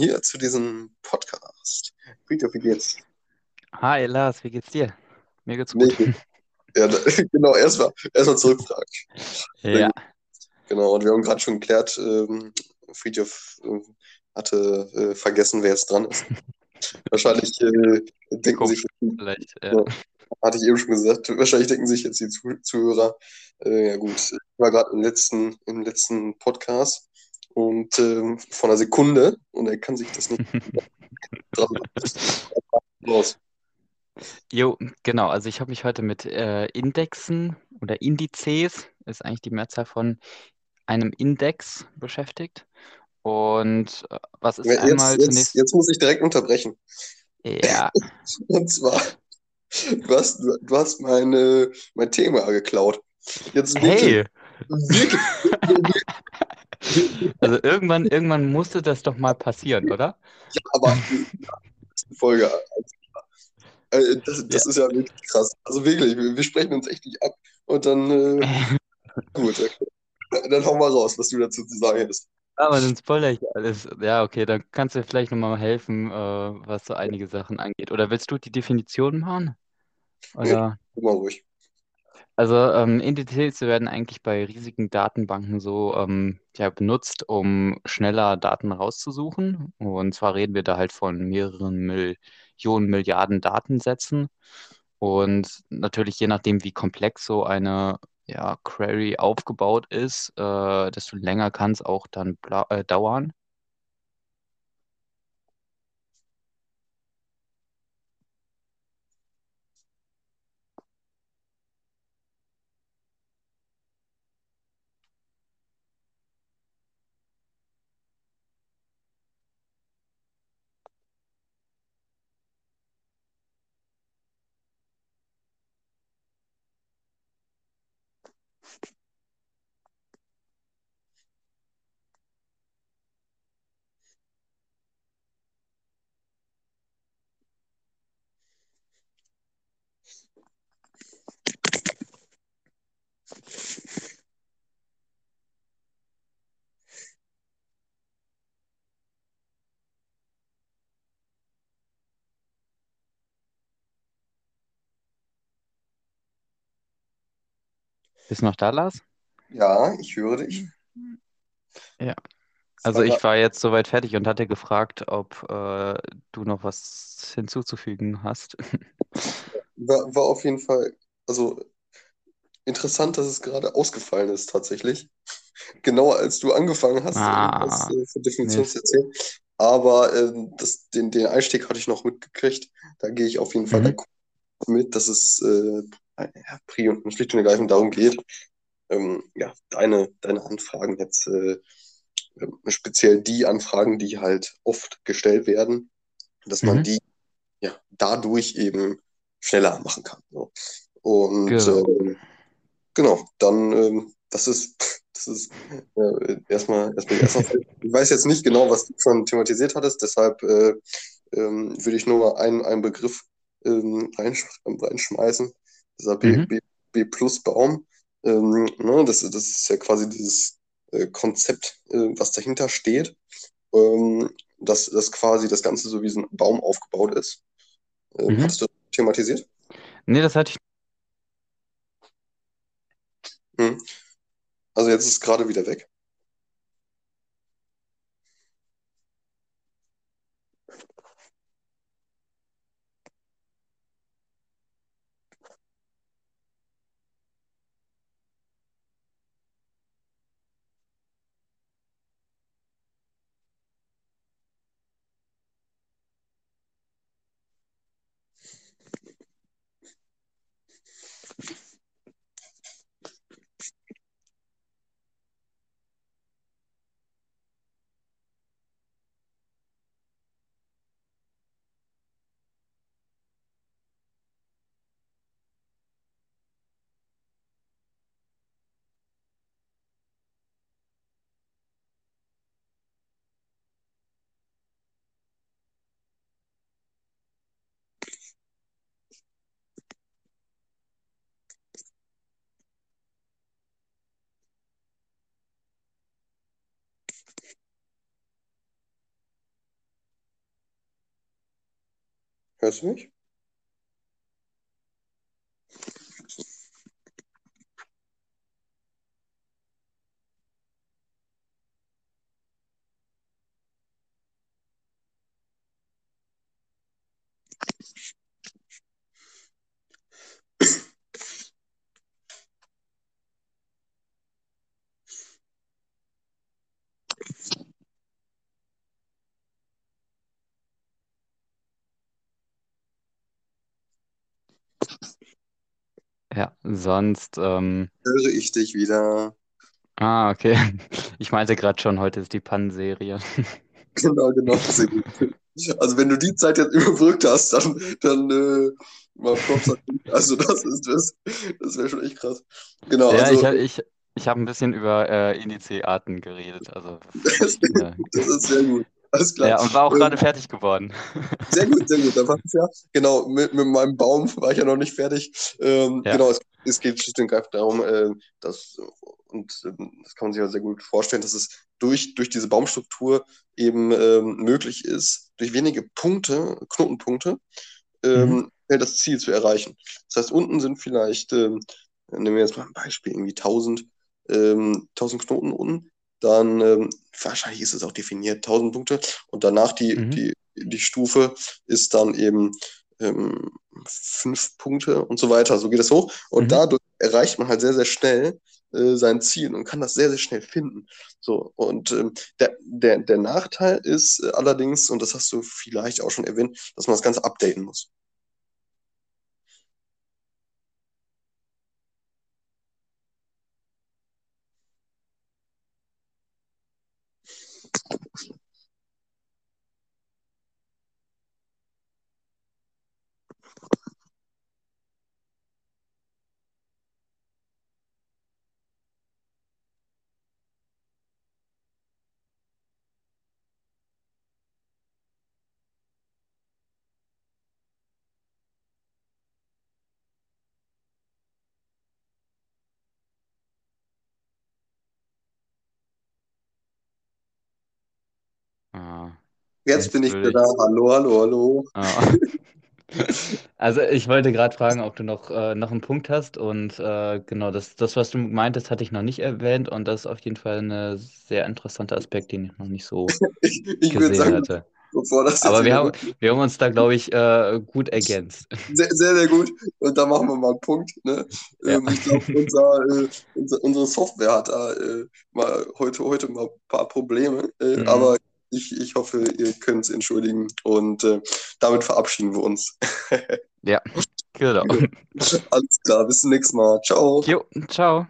hier zu diesem Podcast. Friedhof, wie geht's? Hi Lars, wie geht's dir? Mir geht's Nee, gut. ja, da- genau, erstmal erstmal zurückfragen. Ja. Genau, und wir haben gerade schon geklärt, ähm, Friedhof äh, hatte äh, vergessen, wer jetzt dran ist. Wahrscheinlich äh, denken sich, vielleicht. Ja. ja, hatte ich eben schon gesagt, wahrscheinlich denken sich jetzt die Zuh Zuhörer, äh, ja gut, ich war gerade im letzten, im letzten Podcast und ähm, von einer Sekunde und er kann sich das nicht raus. Jo, genau. Also ich habe mich heute mit äh, Indexen oder Indizes, ist eigentlich die Mehrzahl von einem Index beschäftigt. Und äh, was ist Jetzt, einmal jetzt, zunächst? jetzt muss ich direkt unterbrechen. Ja, Und zwar, du hast, du hast meine, mein Thema geklaut. Jetzt wirklich, hey, wirklich, also irgendwann, irgendwann musste das doch mal passieren, oder? ja, aber die Folge. äh, Das, das Ja. ist ja wirklich krass. Also wirklich, wir, wir sprechen uns echt nicht ab. Und dann, äh, gut, okay. Dann hau mal raus, was du dazu zu sagen hast. Aber dann spoilere ich alles. Ja, okay, dann kannst du vielleicht nochmal helfen, äh, was so einige Sachen angeht. Oder willst du die Definition machen? Oder? Guck mal ruhig. Also ähm, Indizes werden eigentlich bei riesigen Datenbanken so ähm, ja, benutzt, um schneller Daten rauszusuchen. Und zwar reden wir da halt von mehreren Millionen, Milliarden Datensätzen. Und natürlich je nachdem, wie komplex so eine ja, Query aufgebaut ist, äh, desto länger kann es auch dann äh, dauern. Bist du noch da, Lars? Ja, ich höre dich. Ja. Also ich war jetzt soweit fertig und hatte gefragt, ob äh, du noch was hinzuzufügen hast. war, war auf jeden Fall, also interessant, dass es gerade ausgefallen ist tatsächlich. Genau als du angefangen hast, Ah, irgendwas äh, für Definition zu erzählen. Aber ähm, das, den, den Einstieg hatte ich noch mitgekriegt. Da gehe ich auf jeden Fall Mhm. mit, dass es äh, ja, pri und schlicht und ergreifend darum geht, ähm, ja, deine, deine Anfragen jetzt, äh, ähm, speziell die Anfragen, die halt oft gestellt werden, dass man Mhm. die ja dadurch eben schneller machen kann. So. Und Genau. ähm, genau, dann, ähm, das ist, das ist äh, erstmal, erstmal Frage. Ich weiß jetzt nicht genau, was du schon thematisiert hattest, deshalb äh, ähm, würde ich nur mal einen, einen Begriff ähm, reinsch reinschmeißen. Dieser B, Mhm. B, B plus Baum. Ähm, ne, das, das ist ja quasi dieses äh, Konzept, äh, was dahinter steht, ähm, dass, dass quasi das Ganze so wie so ein Baum aufgebaut ist. Ähm, Mhm. hattest du das thematisiert? Nee, das hatte ich. Hm. Also jetzt ist es gerade wieder weg. Hörst du mich? Ja, sonst, ähm, Höre ich dich wieder. ah, okay. Ich meinte gerade schon, heute ist die Pannenserie. Genau, genau. Also wenn du die Zeit jetzt überbrückt hast, dann, dann äh, mal Props an dich. Also das ist das, das wäre schon echt krass. Genau, Ja, ich, also hab- ich, ich habe ein bisschen über äh, Initiarten geredet. Also, das, das ist sehr gut. Alles klar. ja, und war auch Ähm, gerade fertig geworden. Sehr gut, sehr gut. Da war es ja. Genau, mit, mit meinem Baum war ich ja noch nicht fertig. Ähm, Ja. Genau, es, es geht schlicht und greifend darum, äh, dass, und ähm, das kann man sich ja sehr gut vorstellen, dass es durch, durch diese Baumstruktur eben ähm, möglich ist, durch wenige Punkte, Knotenpunkte, ähm, schnell das Ziel zu erreichen. Das heißt, unten sind vielleicht, ähm, nehmen wir jetzt mal ein Beispiel, irgendwie 1000, ähm, 1000 Knoten unten, dann ähm, wahrscheinlich ist es auch definiert, 1000 Punkte und danach die, Mhm. die, die Stufe ist dann eben ähm, fünf Punkte und so weiter. So geht es hoch und Mhm. dadurch erreicht man halt sehr, sehr schnell äh, sein Ziel und kann das sehr, sehr schnell finden. So, und ähm, der, der, der Nachteil ist äh, allerdings, und das hast du vielleicht auch schon erwähnt, dass man das Ganze updaten muss. Jetzt bin ich wieder da. Hallo, hallo, hallo. Ah. Also ich wollte gerade fragen, ob du noch, äh, noch einen Punkt hast. Und äh, genau, das, das, was du meintest, hatte ich noch nicht erwähnt. Und das ist auf jeden Fall ein sehr interessanter Aspekt, den ich noch nicht so Ich, ich würde gesehen sagen, hatte. bevor das jetzt Aber wir haben, wir haben uns da, glaube ich, äh, gut ergänzt. Sehr, sehr, sehr gut. Und da machen wir mal einen Punkt. Ne? Ja. Ähm, ich glaube, unser, äh, unser, unsere Software hat da äh, mal heute, heute mal ein paar Probleme. Äh, Mhm. aber ich, ich hoffe, ihr könnt es entschuldigen. Und äh, damit verabschieden wir uns. Ja, genau. Alles klar, bis zum nächsten Mal. Ciao. Jo, ciao.